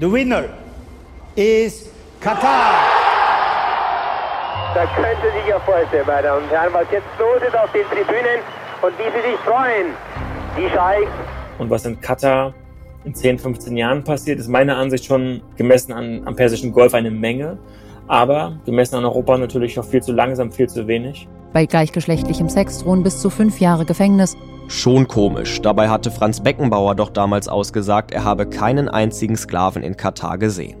The winner is Qatar. Da können Sie sich ja vorstellen, meine Damen und Herren, was jetzt los ist auf den Tribünen und wie Sie sich freuen. Die Scheichs. Und was in Katar in 10, 15 Jahren passiert, ist meiner Ansicht schon gemessen an, am Persischen Golf eine Menge. Aber gemessen an Europa natürlich noch viel zu langsam, viel zu wenig. Bei gleichgeschlechtlichem Sex drohen bis zu fünf Jahre Gefängnis. Schon komisch. Dabei hatte Franz Beckenbauer doch damals ausgesagt, er habe keinen einzigen Sklaven in Katar gesehen.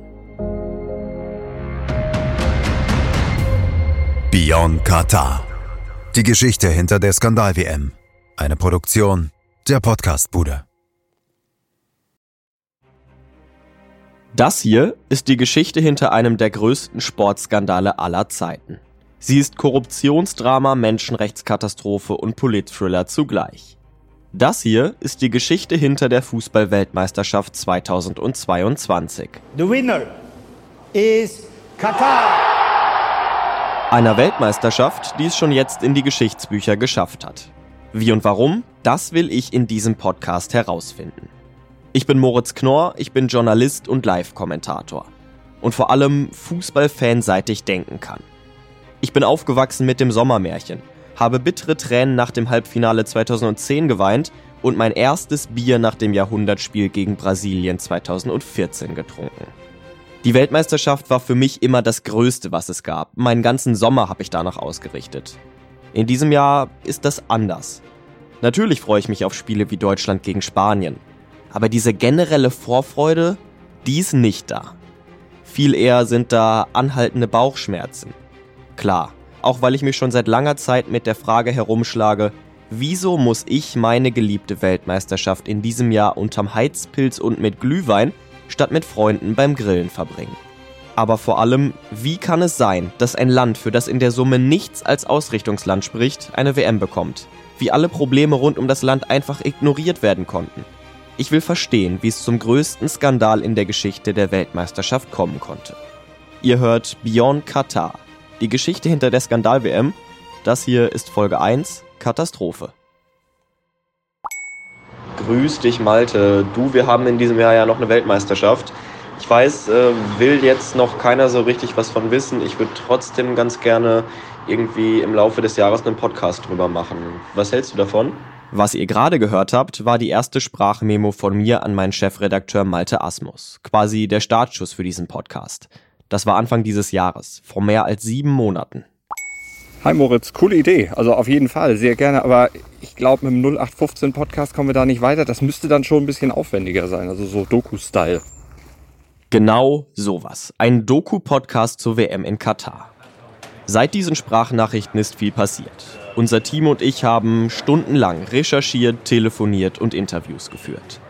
Beyond Katar. Die Geschichte hinter der Skandal-WM. Eine Produktion der Podcast-Bude. Das hier ist die Geschichte hinter einem der größten Sportskandale aller Zeiten. Sie ist Korruptionsdrama, Menschenrechtskatastrophe und Politthriller zugleich. Das hier ist die Geschichte hinter der Fußballweltmeisterschaft 2022. The winner is Qatar. Einer Weltmeisterschaft, die es schon jetzt in die Geschichtsbücher geschafft hat. Wie und warum, das will ich in diesem Podcast herausfinden. Ich bin Moritz Knorr, ich bin Journalist und Live-Kommentator. Und vor allem Fußballfan seit ich denken kann. Ich bin aufgewachsen mit dem Sommermärchen, habe bittere Tränen nach dem Halbfinale 2010 geweint und mein erstes Bier nach dem Jahrhundertspiel gegen Brasilien 2014 getrunken. Die Weltmeisterschaft war für mich immer das Größte, was es gab. Meinen ganzen Sommer habe ich danach ausgerichtet. In diesem Jahr ist das anders. Natürlich freue ich mich auf Spiele wie Deutschland gegen Spanien. Aber diese generelle Vorfreude, die ist nicht da. Viel eher sind da anhaltende Bauchschmerzen. Klar, auch weil ich mich schon seit langer Zeit mit der Frage herumschlage, wieso muss ich meine geliebte Weltmeisterschaft in diesem Jahr unterm Heizpilz und mit Glühwein statt mit Freunden beim Grillen verbringen? Aber vor allem, wie kann es sein, dass ein Land, für das in der Summe nichts als Ausrichtungsland spricht, eine WM bekommt? Wie alle Probleme rund um das Land einfach ignoriert werden konnten? Ich will verstehen, wie es zum größten Skandal in der Geschichte der Weltmeisterschaft kommen konnte. Ihr hört Beyond Qatar, die Geschichte hinter der Skandal-WM. Das hier ist Folge 1, Katastrophe. Grüß dich, Malte. Du, wir haben in diesem Jahr ja noch eine Weltmeisterschaft. Ich weiß, äh, will jetzt noch keiner so richtig was von wissen. Ich würde trotzdem ganz gerne irgendwie im Laufe des Jahres einen Podcast drüber machen. Was hältst du davon? Was ihr gerade gehört habt, war die erste Sprachmemo von mir an meinen Chefredakteur Malte Asmus. Quasi der Startschuss für diesen Podcast. Das war Anfang dieses Jahres, vor mehr als sieben Monaten. Hi Moritz, coole Idee. Also auf jeden Fall, sehr gerne. Aber ich glaube, mit dem 0815 Podcast kommen wir da nicht weiter. Das müsste dann schon ein bisschen aufwendiger sein, also so Doku-Style. Genau sowas. Ein Doku-Podcast zur WM in Katar. Seit diesen Sprachnachrichten ist viel passiert. Unser Team und ich haben stundenlang recherchiert, telefoniert und Interviews geführt.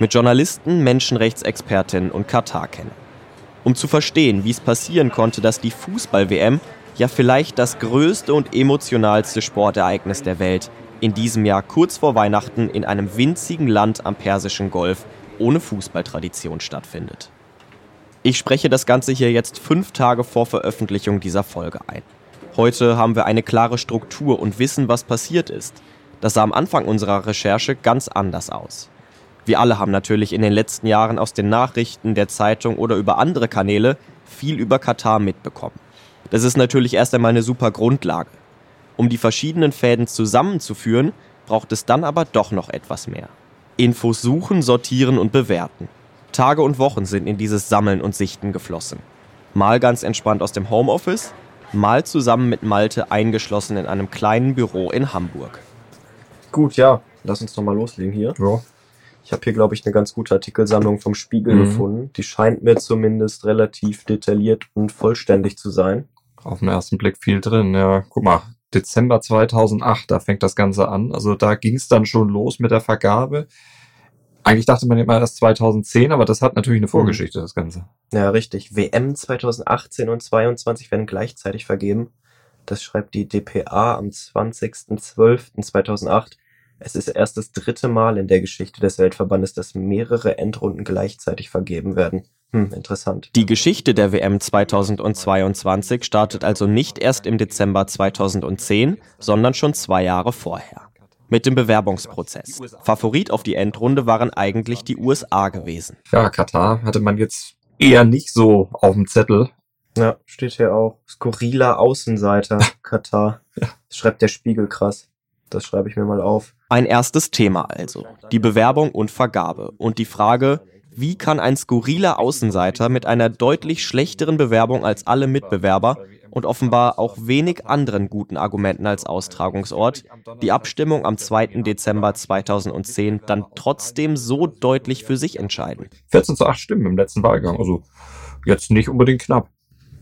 Mit Journalisten, Menschenrechtsexpertinnen und Katar-Kennern. Um zu verstehen, wie es passieren konnte, dass die Fußball-WM, ja vielleicht das größte und emotionalste Sportereignis der Welt, in diesem Jahr kurz vor Weihnachten in einem winzigen Land am Persischen Golf ohne Fußballtradition stattfindet. Ich spreche das Ganze hier jetzt fünf Tage vor Veröffentlichung dieser Folge ein. Heute haben wir eine klare Struktur und wissen, was passiert ist. Das sah am Anfang unserer Recherche ganz anders aus. Wir alle haben natürlich in den letzten Jahren aus den Nachrichten, der Zeitung oder über andere Kanäle viel über Katar mitbekommen. Das ist natürlich erst einmal eine super Grundlage. Um die verschiedenen Fäden zusammenzuführen, braucht es dann aber doch noch etwas mehr. Infos suchen, sortieren und bewerten. Tage und Wochen sind in dieses Sammeln und Sichten geflossen. Mal ganz entspannt aus dem Homeoffice, mal zusammen mit Malte eingeschlossen in einem kleinen Büro in Hamburg. Gut, ja, lass uns doch mal loslegen hier. Ja. Ich habe hier, glaube ich, eine ganz gute Artikelsammlung vom Spiegel Mhm. gefunden. Die scheint mir zumindest relativ detailliert und vollständig zu sein. Auf den ersten Blick viel drin. Ja, guck mal, Dezember 2008, da fängt das Ganze an. Also da ging es dann schon los mit der Vergabe. Eigentlich dachte man immer erst 2010, aber das hat natürlich eine Vorgeschichte, das Ganze. Ja, richtig. WM 2018 und 22 werden gleichzeitig vergeben. Das schreibt die DPA am 20.12.2008. Es ist erst das dritte Mal in der Geschichte des Weltverbandes, dass mehrere Endrunden gleichzeitig vergeben werden. Hm, interessant. Die Geschichte der WM 2022 startet also nicht erst im Dezember 2010, sondern schon zwei Jahre vorher. Mit dem Bewerbungsprozess. Favorit auf die Endrunde waren eigentlich die USA gewesen. Ja, Katar hatte man jetzt eher nicht so auf dem Zettel. Ja, steht hier auch. Skurriler Außenseiter, Katar. Das schreibt der Spiegel krass. Das schreibe ich mir mal auf. Ein erstes Thema also. Die Bewerbung und Vergabe. Und die Frage, wie kann ein skurriler Außenseiter mit einer deutlich schlechteren Bewerbung als alle Mitbewerber und offenbar auch wenig anderen guten Argumenten als Austragungsort die Abstimmung am 2. Dezember 2010 dann trotzdem so deutlich für sich entscheiden? 14 zu 8 Stimmen im letzten Wahlgang. Also jetzt nicht unbedingt knapp.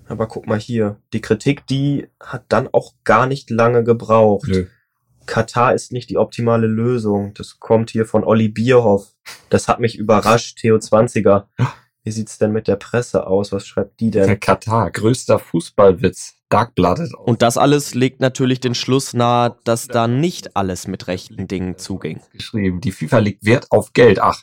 Aber guck mal hier, die Kritik, die hat dann auch gar nicht lange gebraucht. Nö. Katar ist nicht die optimale Lösung. Das kommt hier von Olli Bierhoff. Das hat mich überrascht, Theo 20er. Wie sieht's denn mit der Presse aus? Was schreibt die denn? Der Katar, größter Fußballwitz. Darkblooded. Und das alles legt natürlich den Schluss nahe, dass da nicht alles mit rechten Dingen zuging. Geschrieben. Die FIFA legt Wert auf Geld. Ach,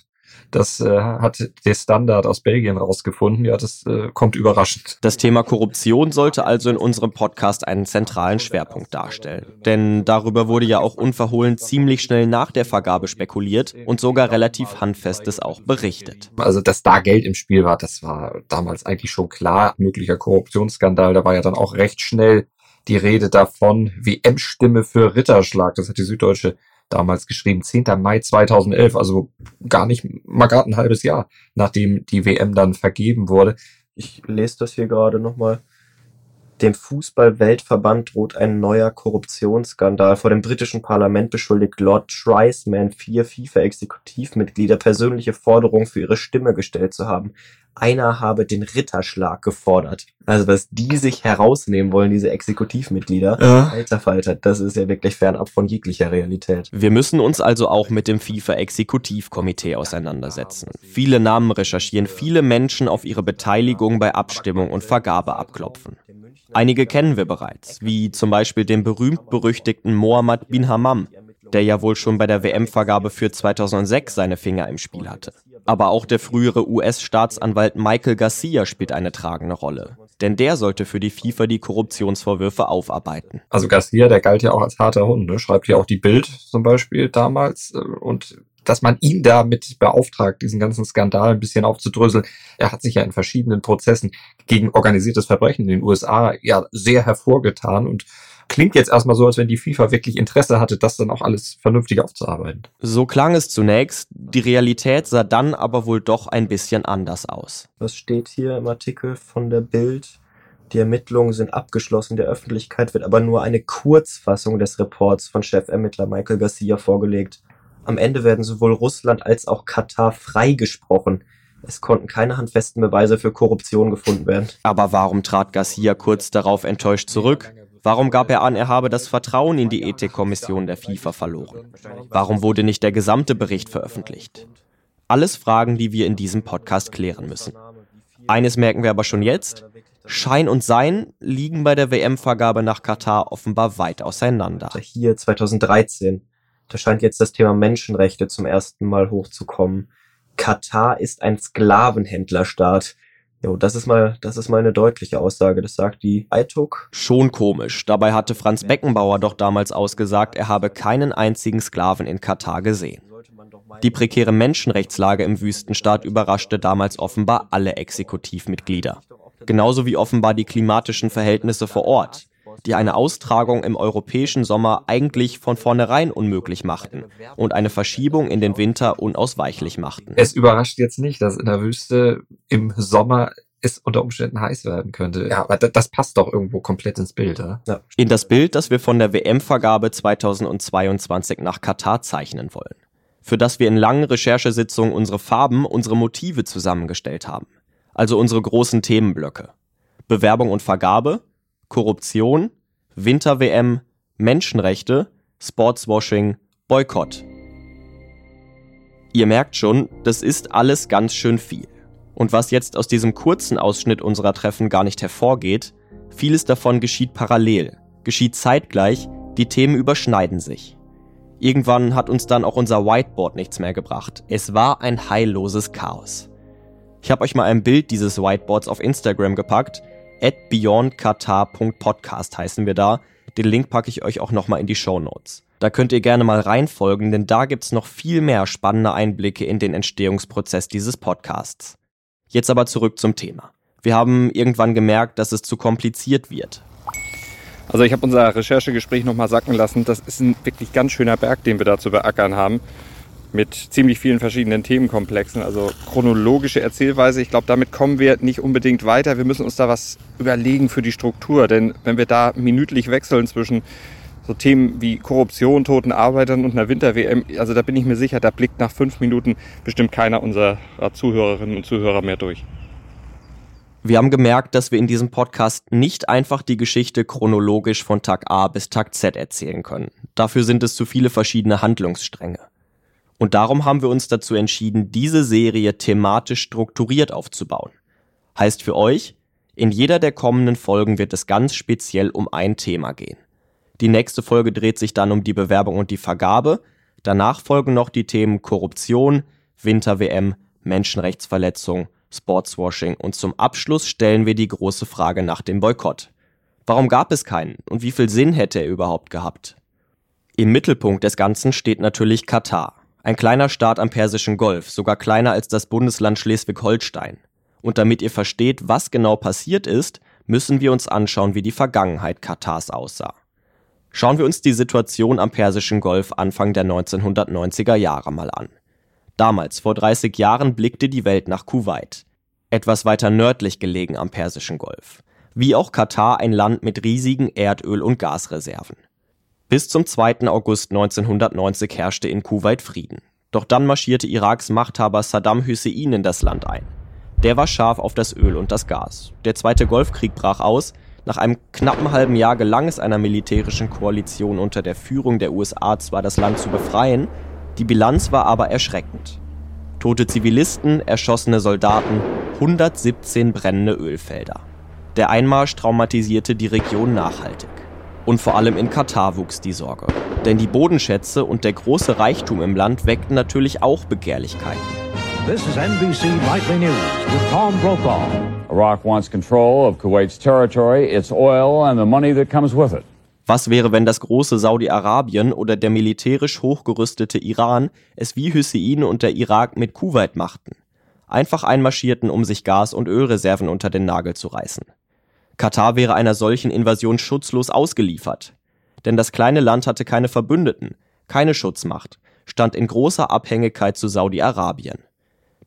das äh, hat der Standard aus Belgien rausgefunden. Ja, das äh, kommt überraschend. Das Thema Korruption sollte also in unserem Podcast einen zentralen Schwerpunkt darstellen. Denn darüber wurde ja auch unverhohlen ziemlich schnell nach der Vergabe spekuliert und sogar relativ handfestes auch berichtet. Also, dass da Geld im Spiel war, das war damals eigentlich schon klar. Möglicher Korruptionsskandal, da war ja dann auch recht schnell die Rede davon. WM-Stimme für Ritterschlag, das hat die Süddeutsche damals geschrieben, 10. Mai 2011, also gar nicht mal gerade ein halbes Jahr, nachdem die WM dann vergeben wurde. Ich lese das hier gerade nochmal. Dem Fußball-Weltverband droht ein neuer Korruptionsskandal. Vor dem britischen Parlament beschuldigt Lord Triceman vier FIFA-Exekutivmitglieder persönliche Forderungen für ihre Stimme gestellt zu haben. Einer habe den Ritterschlag gefordert. Also, dass die sich herausnehmen wollen, diese Exekutivmitglieder. Ja. Alter Falter, das ist ja wirklich fernab von jeglicher Realität. Wir müssen uns also auch mit dem FIFA-Exekutivkomitee auseinandersetzen. Viele Namen recherchieren, viele Menschen auf ihre Beteiligung bei Abstimmung und Vergabe abklopfen. Einige kennen wir bereits, wie zum Beispiel den berühmt-berüchtigten Mohammed bin Hammam, der ja wohl schon bei der WM-Vergabe für 2006 seine Finger im Spiel hatte. Aber auch der frühere US-Staatsanwalt Michael Garcia spielt eine tragende Rolle. Denn der sollte für die FIFA die Korruptionsvorwürfe aufarbeiten. Also Garcia, der galt ja auch als harter Hund, ne? schreibt ja auch die Bild zum Beispiel damals. äh, Und dass man ihn damit beauftragt, diesen ganzen Skandal ein bisschen aufzudröseln. Er hat sich ja in verschiedenen Prozessen gegen organisiertes Verbrechen in den USA ja sehr hervorgetan und klingt jetzt erstmal so, als wenn die FIFA wirklich Interesse hatte, das dann auch alles vernünftig aufzuarbeiten. So klang es zunächst, die Realität sah dann aber wohl doch ein bisschen anders aus. Was steht hier im Artikel von der Bild? Die Ermittlungen sind abgeschlossen, der Öffentlichkeit wird aber nur eine Kurzfassung des Reports von Chefermittler Michael Garcia vorgelegt. Am Ende werden sowohl Russland als auch Katar freigesprochen. Es konnten keine handfesten Beweise für Korruption gefunden werden. Aber warum trat Garcia kurz darauf enttäuscht zurück? Warum gab er an, er habe das Vertrauen in die Ethikkommission der FIFA verloren? Warum wurde nicht der gesamte Bericht veröffentlicht? Alles Fragen, die wir in diesem Podcast klären müssen. Eines merken wir aber schon jetzt. Schein und Sein liegen bei der WM-Vergabe nach Katar offenbar weit auseinander. Hier 2013. Da scheint jetzt das Thema Menschenrechte zum ersten Mal hochzukommen. Katar ist ein Sklavenhändlerstaat. Jo, das ist mal, das ist mal eine deutliche Aussage. Das sagt die ITUC. Schon komisch. Dabei hatte Franz Beckenbauer doch damals ausgesagt, er habe keinen einzigen Sklaven in Katar gesehen. Die prekäre Menschenrechtslage im Wüstenstaat überraschte damals offenbar alle Exekutivmitglieder. Genauso wie offenbar die klimatischen Verhältnisse vor Ort, die eine Austragung im europäischen Sommer eigentlich von vornherein unmöglich machten und eine Verschiebung in den Winter unausweichlich machten. Es überrascht jetzt nicht, dass in der Wüste im Sommer es unter Umständen heiß werden könnte. Ja, aber da- das passt doch irgendwo komplett ins Bild, oder? In das Bild, das wir von der WM-Vergabe 2022 nach Katar zeichnen wollen. Für das wir in langen Recherchesitzungen unsere Farben, unsere Motive zusammengestellt haben. Also unsere großen Themenblöcke. Bewerbung und Vergabe, Korruption, Winter-WM, Menschenrechte, Sportswashing, Boykott. Ihr merkt schon, das ist alles ganz schön viel. Und was jetzt aus diesem kurzen Ausschnitt unserer Treffen gar nicht hervorgeht, vieles davon geschieht parallel, geschieht zeitgleich, die Themen überschneiden sich. Irgendwann hat uns dann auch unser Whiteboard nichts mehr gebracht. Es war ein heilloses Chaos. Ich habe euch mal ein Bild dieses Whiteboards auf Instagram gepackt. At beyondqatar.podcast heißen wir da. Den Link packe ich euch auch nochmal in die Show Notes. Da könnt ihr gerne mal reinfolgen, denn da gibt's noch viel mehr spannende Einblicke in den Entstehungsprozess dieses Podcasts. Jetzt aber zurück zum Thema. Wir haben irgendwann gemerkt, dass es zu kompliziert wird. Also ich habe unser Recherchegespräch nochmal sacken lassen. Das ist ein wirklich ganz schöner Berg, den wir da zu beackern haben. Mit ziemlich vielen verschiedenen Themenkomplexen. Also chronologische Erzählweise. Ich glaube, damit kommen wir nicht unbedingt weiter. Wir müssen uns da was überlegen für die Struktur. Denn wenn wir da minütlich wechseln zwischen so Themen wie Korruption, toten Arbeitern und einer Winter-WM, also da bin ich mir sicher, da blickt nach fünf Minuten bestimmt keiner unserer Zuhörerinnen und Zuhörer mehr durch. Wir haben gemerkt, dass wir in diesem Podcast nicht einfach die Geschichte chronologisch von Tag A bis Tag Z erzählen können. Dafür sind es zu viele verschiedene Handlungsstränge. Und darum haben wir uns dazu entschieden, diese Serie thematisch strukturiert aufzubauen. Heißt für euch, in jeder der kommenden Folgen wird es ganz speziell um ein Thema gehen. Die nächste Folge dreht sich dann um die Bewerbung und die Vergabe. Danach folgen noch die Themen Korruption, Winter-WM, Menschenrechtsverletzung, Sportswashing und zum Abschluss stellen wir die große Frage nach dem Boykott. Warum gab es keinen und wie viel Sinn hätte er überhaupt gehabt? Im Mittelpunkt des Ganzen steht natürlich Katar, ein kleiner Staat am Persischen Golf, sogar kleiner als das Bundesland Schleswig-Holstein. Und damit ihr versteht, was genau passiert ist, müssen wir uns anschauen, wie die Vergangenheit Katars aussah. Schauen wir uns die Situation am Persischen Golf Anfang der 1990er Jahre mal an. Damals, vor 30 Jahren, blickte die Welt nach Kuwait, etwas weiter nördlich gelegen am Persischen Golf. Wie auch Katar ein Land mit riesigen Erdöl- und Gasreserven. Bis zum 2. August 1990 herrschte in Kuwait Frieden. Doch dann marschierte Iraks Machthaber Saddam Hussein in das Land ein. Der war scharf auf das Öl und das Gas. Der zweite Golfkrieg brach aus, nach einem knappen halben Jahr gelang es einer militärischen Koalition unter der Führung der USA zwar das Land zu befreien, die Bilanz war aber erschreckend. Tote Zivilisten, erschossene Soldaten, 117 brennende Ölfelder. Der Einmarsch traumatisierte die Region nachhaltig. Und vor allem in Katar wuchs die Sorge. Denn die Bodenschätze und der große Reichtum im Land weckten natürlich auch Begehrlichkeiten. This is NBC Nightly News with Tom Brokaw. Iraq wants control of Kuwait's territory, its oil, and the money that comes with it. Was wäre, wenn das große Saudi-Arabien oder der militärisch hochgerüstete Iran es wie Hussein und der Irak mit Kuwait machten? Einfach einmarschierten, um sich Gas- und Ölreserven unter den Nagel zu reißen. Katar wäre einer solchen Invasion schutzlos ausgeliefert. Denn das kleine Land hatte keine Verbündeten, keine Schutzmacht, stand in großer Abhängigkeit zu Saudi-Arabien.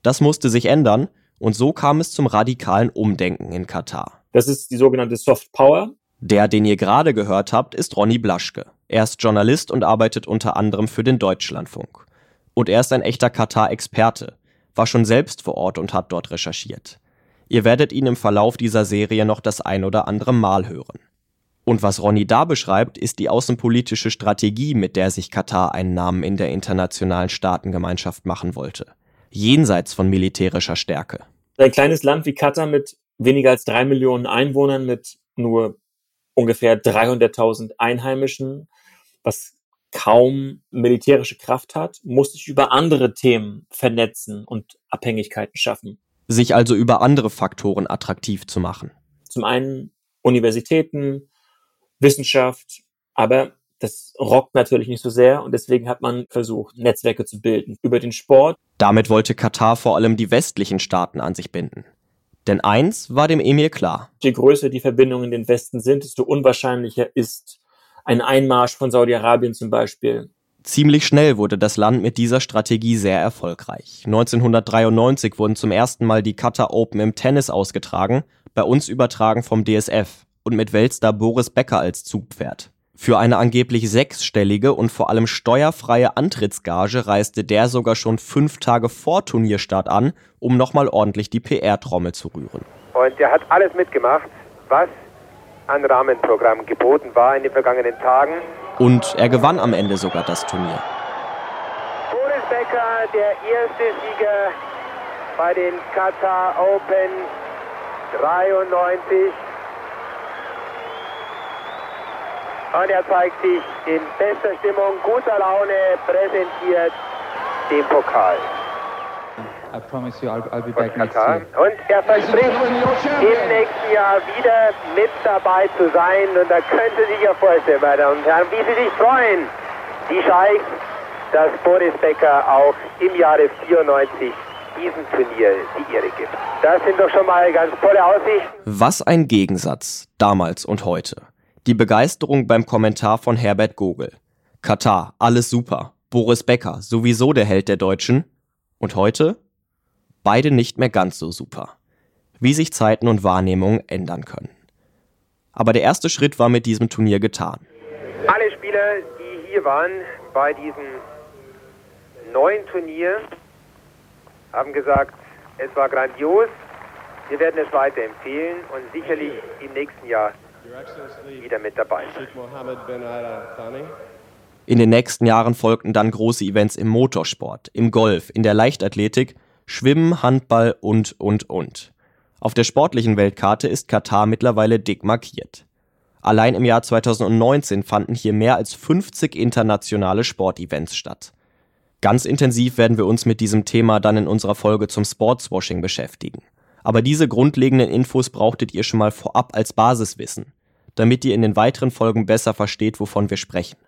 Das musste sich ändern und so kam es zum radikalen Umdenken in Katar. Das ist die sogenannte Soft Power. Der, den ihr gerade gehört habt, ist Ronny Blaschke. Er ist Journalist und arbeitet unter anderem für den Deutschlandfunk. Und er ist ein echter Katar-Experte, war schon selbst vor Ort und hat dort recherchiert. Ihr werdet ihn im Verlauf dieser Serie noch das ein oder andere Mal hören. Und was Ronny da beschreibt, ist die außenpolitische Strategie, mit der sich Katar einen Namen in der internationalen Staatengemeinschaft machen wollte. Jenseits von militärischer Stärke. Ein kleines Land wie Katar mit weniger als drei Millionen Einwohnern, mit nur ungefähr 300.000 Einheimischen, was kaum militärische Kraft hat, muss sich über andere Themen vernetzen und Abhängigkeiten schaffen. Sich also über andere Faktoren attraktiv zu machen. Zum einen Universitäten, Wissenschaft, aber das rockt natürlich nicht so sehr und deswegen hat man versucht, Netzwerke zu bilden über den Sport. Damit wollte Katar vor allem die westlichen Staaten an sich binden. Denn eins war dem Emir klar. Je größer die Verbindungen in den Westen sind, desto unwahrscheinlicher ist ein Einmarsch von Saudi-Arabien zum Beispiel. Ziemlich schnell wurde das Land mit dieser Strategie sehr erfolgreich. 1993 wurden zum ersten Mal die Qatar Open im Tennis ausgetragen, bei uns übertragen vom DSF und mit Weltstar Boris Becker als Zugpferd. Für eine angeblich sechsstellige und vor allem steuerfreie Antrittsgage reiste der sogar schon fünf Tage vor Turnierstart an, um nochmal ordentlich die PR-Trommel zu rühren. Und er hat alles mitgemacht, was an Rahmenprogramm geboten war in den vergangenen Tagen. Und er gewann am Ende sogar das Turnier. Boris Becker, der erste Sieger bei den Qatar Open 93. Und er zeigt sich in bester Stimmung, guter Laune, präsentiert den Pokal. I promise you I'll, I'll be back next year. Und er verspricht, im nächsten Jahr wieder mit dabei zu sein. Und da können Sie sich ja vorstellen, meine Damen und Herren, wie Sie sich freuen, die Scheichs, dass Boris Becker auch im Jahre 94 diesem Turnier die Ehre gibt. Das sind doch schon mal ganz tolle Aussichten. Was ein Gegensatz, damals und heute. Die Begeisterung beim Kommentar von Herbert Gogel. Katar, alles super. Boris Becker, sowieso der Held der Deutschen. Und heute? Beide nicht mehr ganz so super. Wie sich Zeiten und Wahrnehmungen ändern können. Aber der erste Schritt war mit diesem Turnier getan. Alle Spieler, die hier waren bei diesem neuen Turnier, haben gesagt, es war grandios. Wir werden es weiterempfehlen und sicherlich im nächsten Jahr wieder mit dabei sein. In den nächsten Jahren folgten dann große Events im Motorsport, im Golf, in der Leichtathletik, Schwimmen, Handball und, und, und. Auf der sportlichen Weltkarte ist Katar mittlerweile dick markiert. Allein im Jahr 2019 fanden hier mehr als 50 internationale Sportevents statt. Ganz intensiv werden wir uns mit diesem Thema dann in unserer Folge zum Sportswashing beschäftigen. Aber diese grundlegenden Infos brauchtet ihr schon mal vorab als Basiswissen, damit ihr in den weiteren Folgen besser versteht, wovon wir sprechen.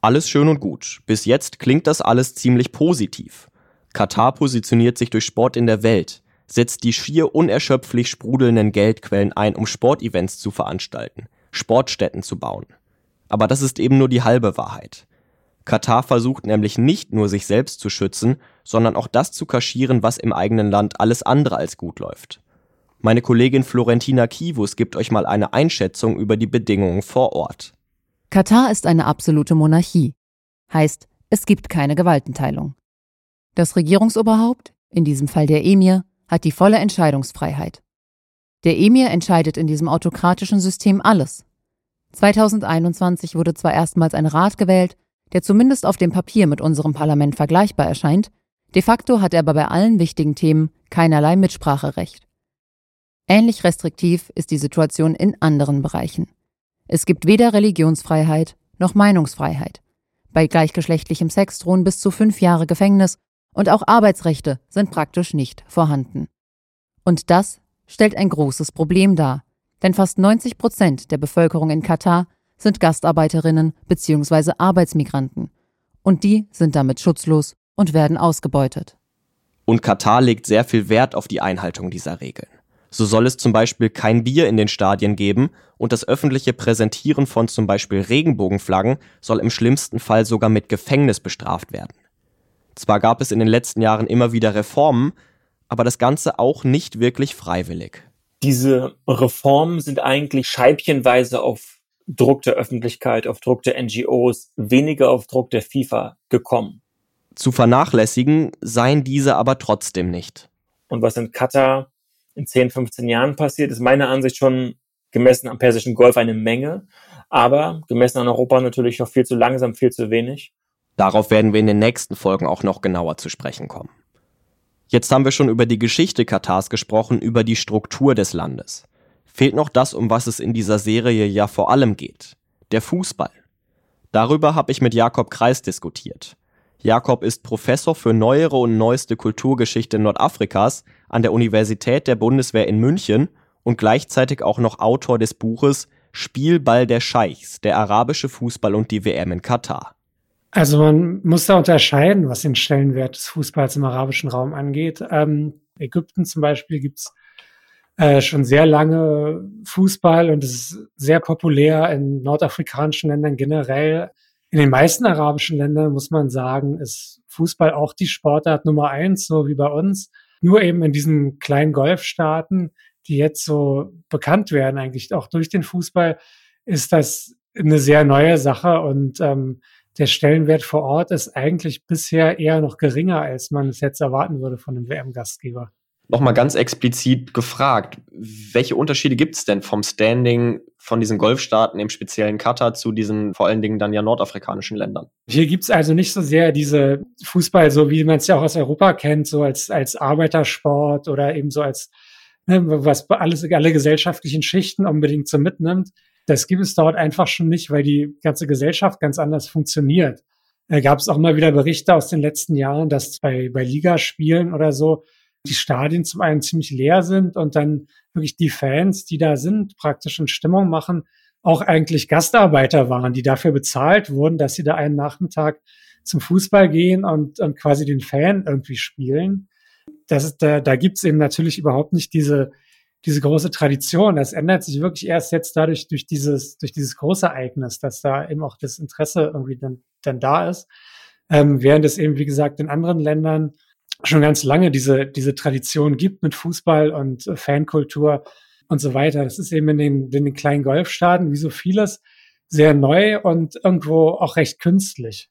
Alles schön und gut. Bis jetzt klingt das alles ziemlich positiv. Katar positioniert sich durch Sport in der Welt, setzt die schier unerschöpflich sprudelnden Geldquellen ein, um Sportevents zu veranstalten, Sportstätten zu bauen. Aber das ist eben nur die halbe Wahrheit. Katar versucht nämlich nicht nur sich selbst zu schützen, sondern auch das zu kaschieren, was im eigenen Land alles andere als gut läuft. Meine Kollegin Florentina Kivus gibt euch mal eine Einschätzung über die Bedingungen vor Ort. Katar ist eine absolute Monarchie. Heißt, es gibt keine Gewaltenteilung. Das Regierungsoberhaupt, in diesem Fall der Emir, hat die volle Entscheidungsfreiheit. Der Emir entscheidet in diesem autokratischen System alles. 2021 wurde zwar erstmals ein Rat gewählt, der zumindest auf dem Papier mit unserem Parlament vergleichbar erscheint, de facto hat er aber bei allen wichtigen Themen keinerlei Mitspracherecht. Ähnlich restriktiv ist die Situation in anderen Bereichen. Es gibt weder Religionsfreiheit noch Meinungsfreiheit. Bei gleichgeschlechtlichem Sex drohen bis zu fünf Jahre Gefängnis und auch Arbeitsrechte sind praktisch nicht vorhanden. Und das stellt ein großes Problem dar, denn fast 90 Prozent der Bevölkerung in Katar sind Gastarbeiterinnen bzw. Arbeitsmigranten. Und die sind damit schutzlos und werden ausgebeutet. Und Katar legt sehr viel Wert auf die Einhaltung dieser Regeln. So soll es zum Beispiel kein Bier in den Stadien geben und das öffentliche Präsentieren von zum Beispiel Regenbogenflaggen soll im schlimmsten Fall sogar mit Gefängnis bestraft werden. Zwar gab es in den letzten Jahren immer wieder Reformen, aber das Ganze auch nicht wirklich freiwillig. Diese Reformen sind eigentlich scheibchenweise auf Druck der Öffentlichkeit, auf Druck der NGOs, weniger auf Druck der FIFA gekommen. Zu vernachlässigen seien diese aber trotzdem nicht. Und was in Katar in 10, 15 Jahren passiert, ist meiner Ansicht schon gemessen am Persischen Golf eine Menge, aber gemessen an Europa natürlich noch viel zu langsam, viel zu wenig. Darauf werden wir in den nächsten Folgen auch noch genauer zu sprechen kommen. Jetzt haben wir schon über die Geschichte Katars gesprochen, über die Struktur des Landes fehlt noch das, um was es in dieser Serie ja vor allem geht. Der Fußball. Darüber habe ich mit Jakob Kreis diskutiert. Jakob ist Professor für neuere und neueste Kulturgeschichte Nordafrikas an der Universität der Bundeswehr in München und gleichzeitig auch noch Autor des Buches Spielball der Scheichs, der arabische Fußball und die WM in Katar. Also man muss da unterscheiden, was den Stellenwert des Fußballs im arabischen Raum angeht. Ähm, Ägypten zum Beispiel gibt's äh, schon sehr lange Fußball und es ist sehr populär in nordafrikanischen Ländern generell. In den meisten arabischen Ländern muss man sagen, ist Fußball auch die Sportart Nummer eins, so wie bei uns. Nur eben in diesen kleinen Golfstaaten, die jetzt so bekannt werden, eigentlich auch durch den Fußball, ist das eine sehr neue Sache und ähm, der Stellenwert vor Ort ist eigentlich bisher eher noch geringer, als man es jetzt erwarten würde von einem WM-Gastgeber nochmal ganz explizit gefragt, welche Unterschiede gibt es denn vom Standing von diesen Golfstaaten, im speziellen Katar, zu diesen vor allen Dingen dann ja nordafrikanischen Ländern? Hier gibt es also nicht so sehr diese Fußball, so wie man es ja auch aus Europa kennt, so als, als Arbeitersport oder eben so als, ne, was alles, alle gesellschaftlichen Schichten unbedingt so mitnimmt. Das gibt es dort einfach schon nicht, weil die ganze Gesellschaft ganz anders funktioniert. Da gab es auch mal wieder Berichte aus den letzten Jahren, dass bei, bei Ligaspielen oder so die Stadien zum einen ziemlich leer sind und dann wirklich die Fans, die da sind, praktisch in Stimmung machen, auch eigentlich Gastarbeiter waren, die dafür bezahlt wurden, dass sie da einen Nachmittag zum Fußball gehen und, und quasi den Fan irgendwie spielen. das ist, da, da gibt es eben natürlich überhaupt nicht diese, diese große Tradition. Das ändert sich wirklich erst jetzt dadurch, durch dieses, durch dieses große Ereignis, dass da eben auch das Interesse irgendwie dann, dann da ist. Ähm, während es eben, wie gesagt, in anderen Ländern schon ganz lange diese, diese Tradition gibt mit Fußball und äh, Fankultur und so weiter. Das ist eben in den, in den kleinen Golfstaaten, wie so vieles, sehr neu und irgendwo auch recht künstlich.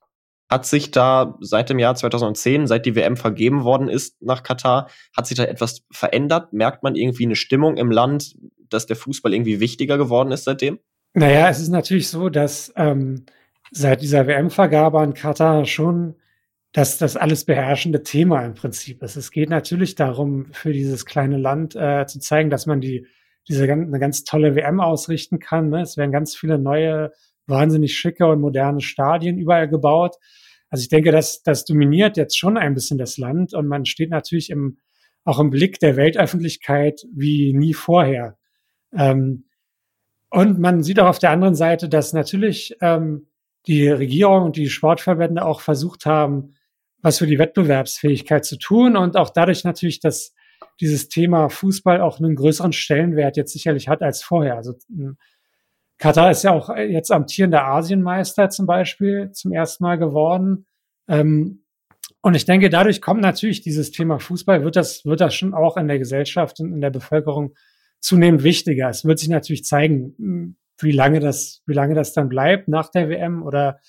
Hat sich da seit dem Jahr 2010, seit die WM vergeben worden ist nach Katar, hat sich da etwas verändert? Merkt man irgendwie eine Stimmung im Land, dass der Fußball irgendwie wichtiger geworden ist seitdem? Naja, es ist natürlich so, dass ähm, seit dieser WM-Vergabe an Katar schon das, das alles beherrschende Thema im Prinzip ist. Es geht natürlich darum, für dieses kleine Land äh, zu zeigen, dass man die, diese eine ganz tolle WM ausrichten kann. Ne? Es werden ganz viele neue, wahnsinnig schicke und moderne Stadien überall gebaut. Also ich denke, das, das dominiert jetzt schon ein bisschen das Land und man steht natürlich im, auch im Blick der Weltöffentlichkeit wie nie vorher. Ähm, und man sieht auch auf der anderen Seite, dass natürlich ähm, die Regierung und die Sportverbände auch versucht haben, was für die Wettbewerbsfähigkeit zu tun und auch dadurch natürlich, dass dieses Thema Fußball auch einen größeren Stellenwert jetzt sicherlich hat als vorher. Also Katar ist ja auch jetzt amtierender Asienmeister zum Beispiel zum ersten Mal geworden. Ähm, und ich denke, dadurch kommt natürlich dieses Thema Fußball, wird das, wird das schon auch in der Gesellschaft und in der Bevölkerung zunehmend wichtiger. Es wird sich natürlich zeigen, wie lange das, wie lange das dann bleibt nach der WM oder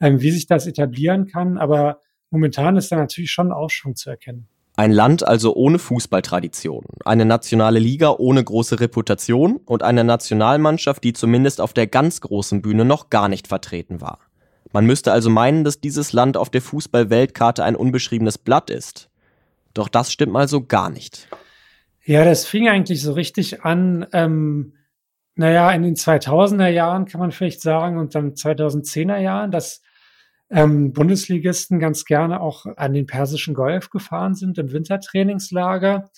ähm, wie sich das etablieren kann. Aber momentan ist da natürlich schon Aufschwung zu erkennen. Ein Land also ohne Fußballtradition, eine nationale Liga ohne große Reputation und eine Nationalmannschaft, die zumindest auf der ganz großen Bühne noch gar nicht vertreten war. Man müsste also meinen, dass dieses Land auf der Fußball-Weltkarte ein unbeschriebenes Blatt ist. Doch das stimmt mal so gar nicht. Ja, das fing eigentlich so richtig an, ähm, naja, in den 2000er Jahren kann man vielleicht sagen und dann 2010er Jahren, dass ähm, Bundesligisten ganz gerne auch an den Persischen Golf gefahren sind im Wintertrainingslager.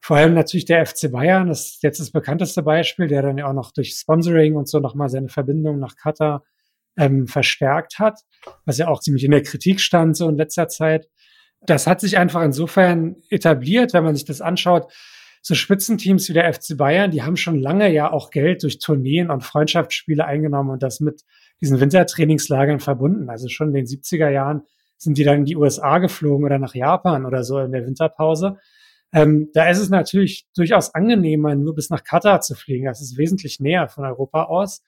Vor allem natürlich der FC Bayern, das ist jetzt das bekannteste Beispiel, der dann ja auch noch durch Sponsoring und so nochmal seine Verbindung nach Katar ähm, verstärkt hat, was ja auch ziemlich in der Kritik stand so in letzter Zeit. Das hat sich einfach insofern etabliert, wenn man sich das anschaut. So Spitzenteams wie der FC Bayern, die haben schon lange ja auch Geld durch Tourneen und Freundschaftsspiele eingenommen und das mit diesen Wintertrainingslagern verbunden. Also schon in den 70er Jahren sind die dann in die USA geflogen oder nach Japan oder so in der Winterpause. Ähm, da ist es natürlich durchaus angenehmer, nur bis nach Katar zu fliegen. Das ist wesentlich näher von Europa aus.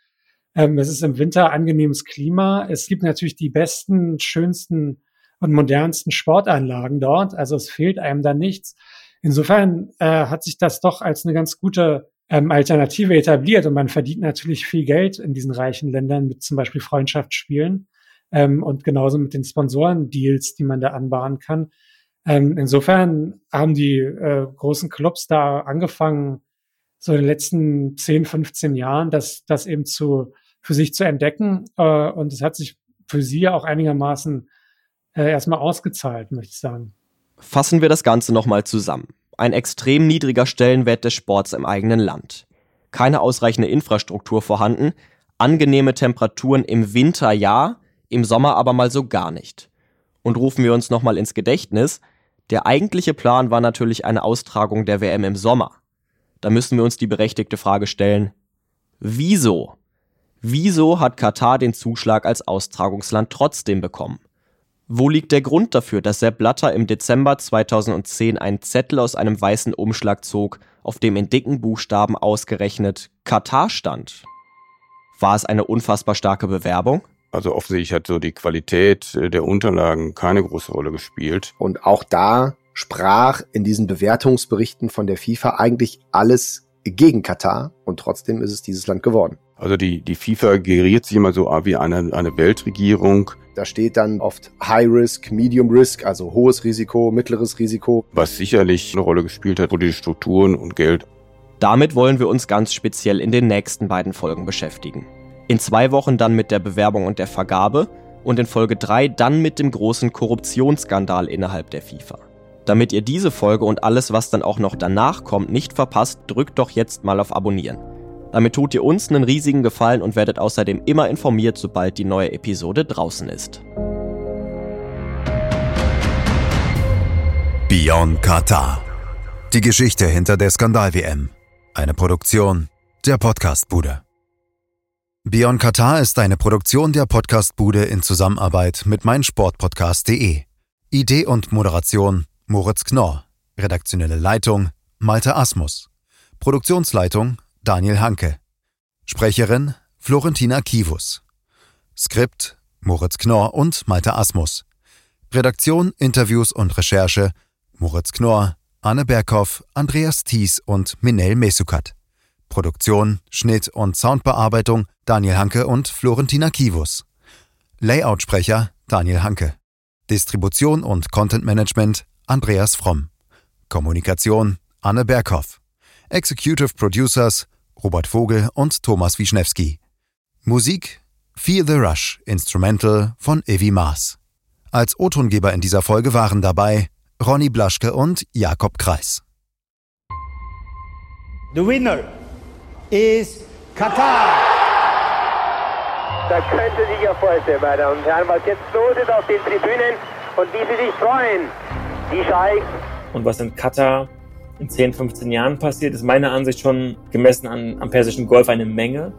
Ähm, es ist im Winter angenehmes Klima. Es gibt natürlich die besten, schönsten und modernsten Sportanlagen dort. Also es fehlt einem da nichts. Insofern äh, hat sich das doch als eine ganz gute ähm, Alternative etabliert und man verdient natürlich viel Geld in diesen reichen Ländern mit zum Beispiel Freundschaftsspielen ähm, und genauso mit den Sponsorendeals, die man da anbahnen kann. Ähm, insofern haben die äh, großen Clubs da angefangen, so in den letzten 10, 15 Jahren, das, das eben zu, für sich zu entdecken. Äh, und es hat sich für sie auch einigermaßen äh, erstmal ausgezahlt, möchte ich sagen. Fassen wir das Ganze nochmal zusammen ein extrem niedriger Stellenwert des Sports im eigenen Land. Keine ausreichende Infrastruktur vorhanden, angenehme Temperaturen im Winter ja, im Sommer aber mal so gar nicht. Und rufen wir uns nochmal ins Gedächtnis, der eigentliche Plan war natürlich eine Austragung der WM im Sommer. Da müssen wir uns die berechtigte Frage stellen, wieso? Wieso hat Katar den Zuschlag als Austragungsland trotzdem bekommen? Wo liegt der Grund dafür, dass Sepp Blatter im Dezember 2010 einen Zettel aus einem weißen Umschlag zog, auf dem in dicken Buchstaben ausgerechnet Katar stand? War es eine unfassbar starke Bewerbung? Also offensichtlich hat so die Qualität äh, der Unterlagen keine große Rolle gespielt. Und auch da sprach in diesen Bewertungsberichten von der FIFA eigentlich alles gegen Katar und trotzdem ist es dieses Land geworden. Also die, die FIFA geriert sich immer so wie eine, eine Weltregierung, da steht dann oft High Risk, Medium Risk, also hohes Risiko, mittleres Risiko. Was sicherlich eine Rolle gespielt hat, wurde die Strukturen und Geld. Damit wollen wir uns ganz speziell in den nächsten beiden Folgen beschäftigen. In zwei Wochen dann mit der Bewerbung und der Vergabe und in Folge 3 dann mit dem großen Korruptionsskandal innerhalb der FIFA. Damit ihr diese Folge und alles, was dann auch noch danach kommt, nicht verpasst, drückt doch jetzt mal auf Abonnieren. Damit tut ihr uns einen riesigen Gefallen und werdet außerdem immer informiert, sobald die neue Episode draußen ist. Beyond Qatar. Die Geschichte hinter der Skandal-WM. Eine Produktion der Podcastbude. Beyond Qatar ist eine Produktion der Podcastbude in Zusammenarbeit mit meinsportpodcast.de. Idee und Moderation Moritz Knorr. Redaktionelle Leitung Malte Asmus. Produktionsleitung Daniel Hanke. Sprecherin Florentina Kivus. Skript Moritz Knorr und Malte Asmus. Redaktion, Interviews und Recherche Moritz Knorr, Anne Berghoff, Andreas Thies und Minel Mesukat. Produktion, Schnitt und Soundbearbeitung Daniel Hanke und Florentina Kivus. Layoutsprecher Daniel Hanke. Distribution und Content Management Andreas Fromm. Kommunikation Anne Berghoff. Executive Producers Robert Vogel und Thomas Wischnewski. Musik Feel the Rush Instrumental von Evi Maas. Als O-Tongeber in dieser Folge waren dabei Ronny Blaschke und Jakob Kreis. The winner is Qatar. Da können Sie sich ja vorstellen, meine Damen und Herren, was jetzt los ist auf den Tribünen und wie Sie sich freuen. Die Scheichs. Und was in Katar in 10, 15 Jahren passiert, ist meiner Ansicht schon gemessen an, am Persischen Golf eine Menge.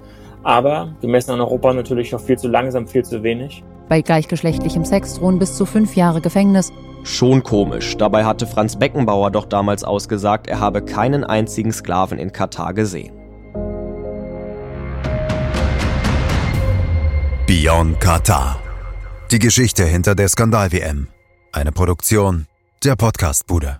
Aber gemessen an Europa natürlich noch viel zu langsam, viel zu wenig. Bei gleichgeschlechtlichem Sex drohen bis zu fünf Jahre Gefängnis. Schon komisch. Dabei hatte Franz Beckenbauer doch damals ausgesagt, er habe keinen einzigen Sklaven in Katar gesehen. Beyond Qatar. Die Geschichte hinter der Skandal-WM. Eine Produktion der Podcastbude.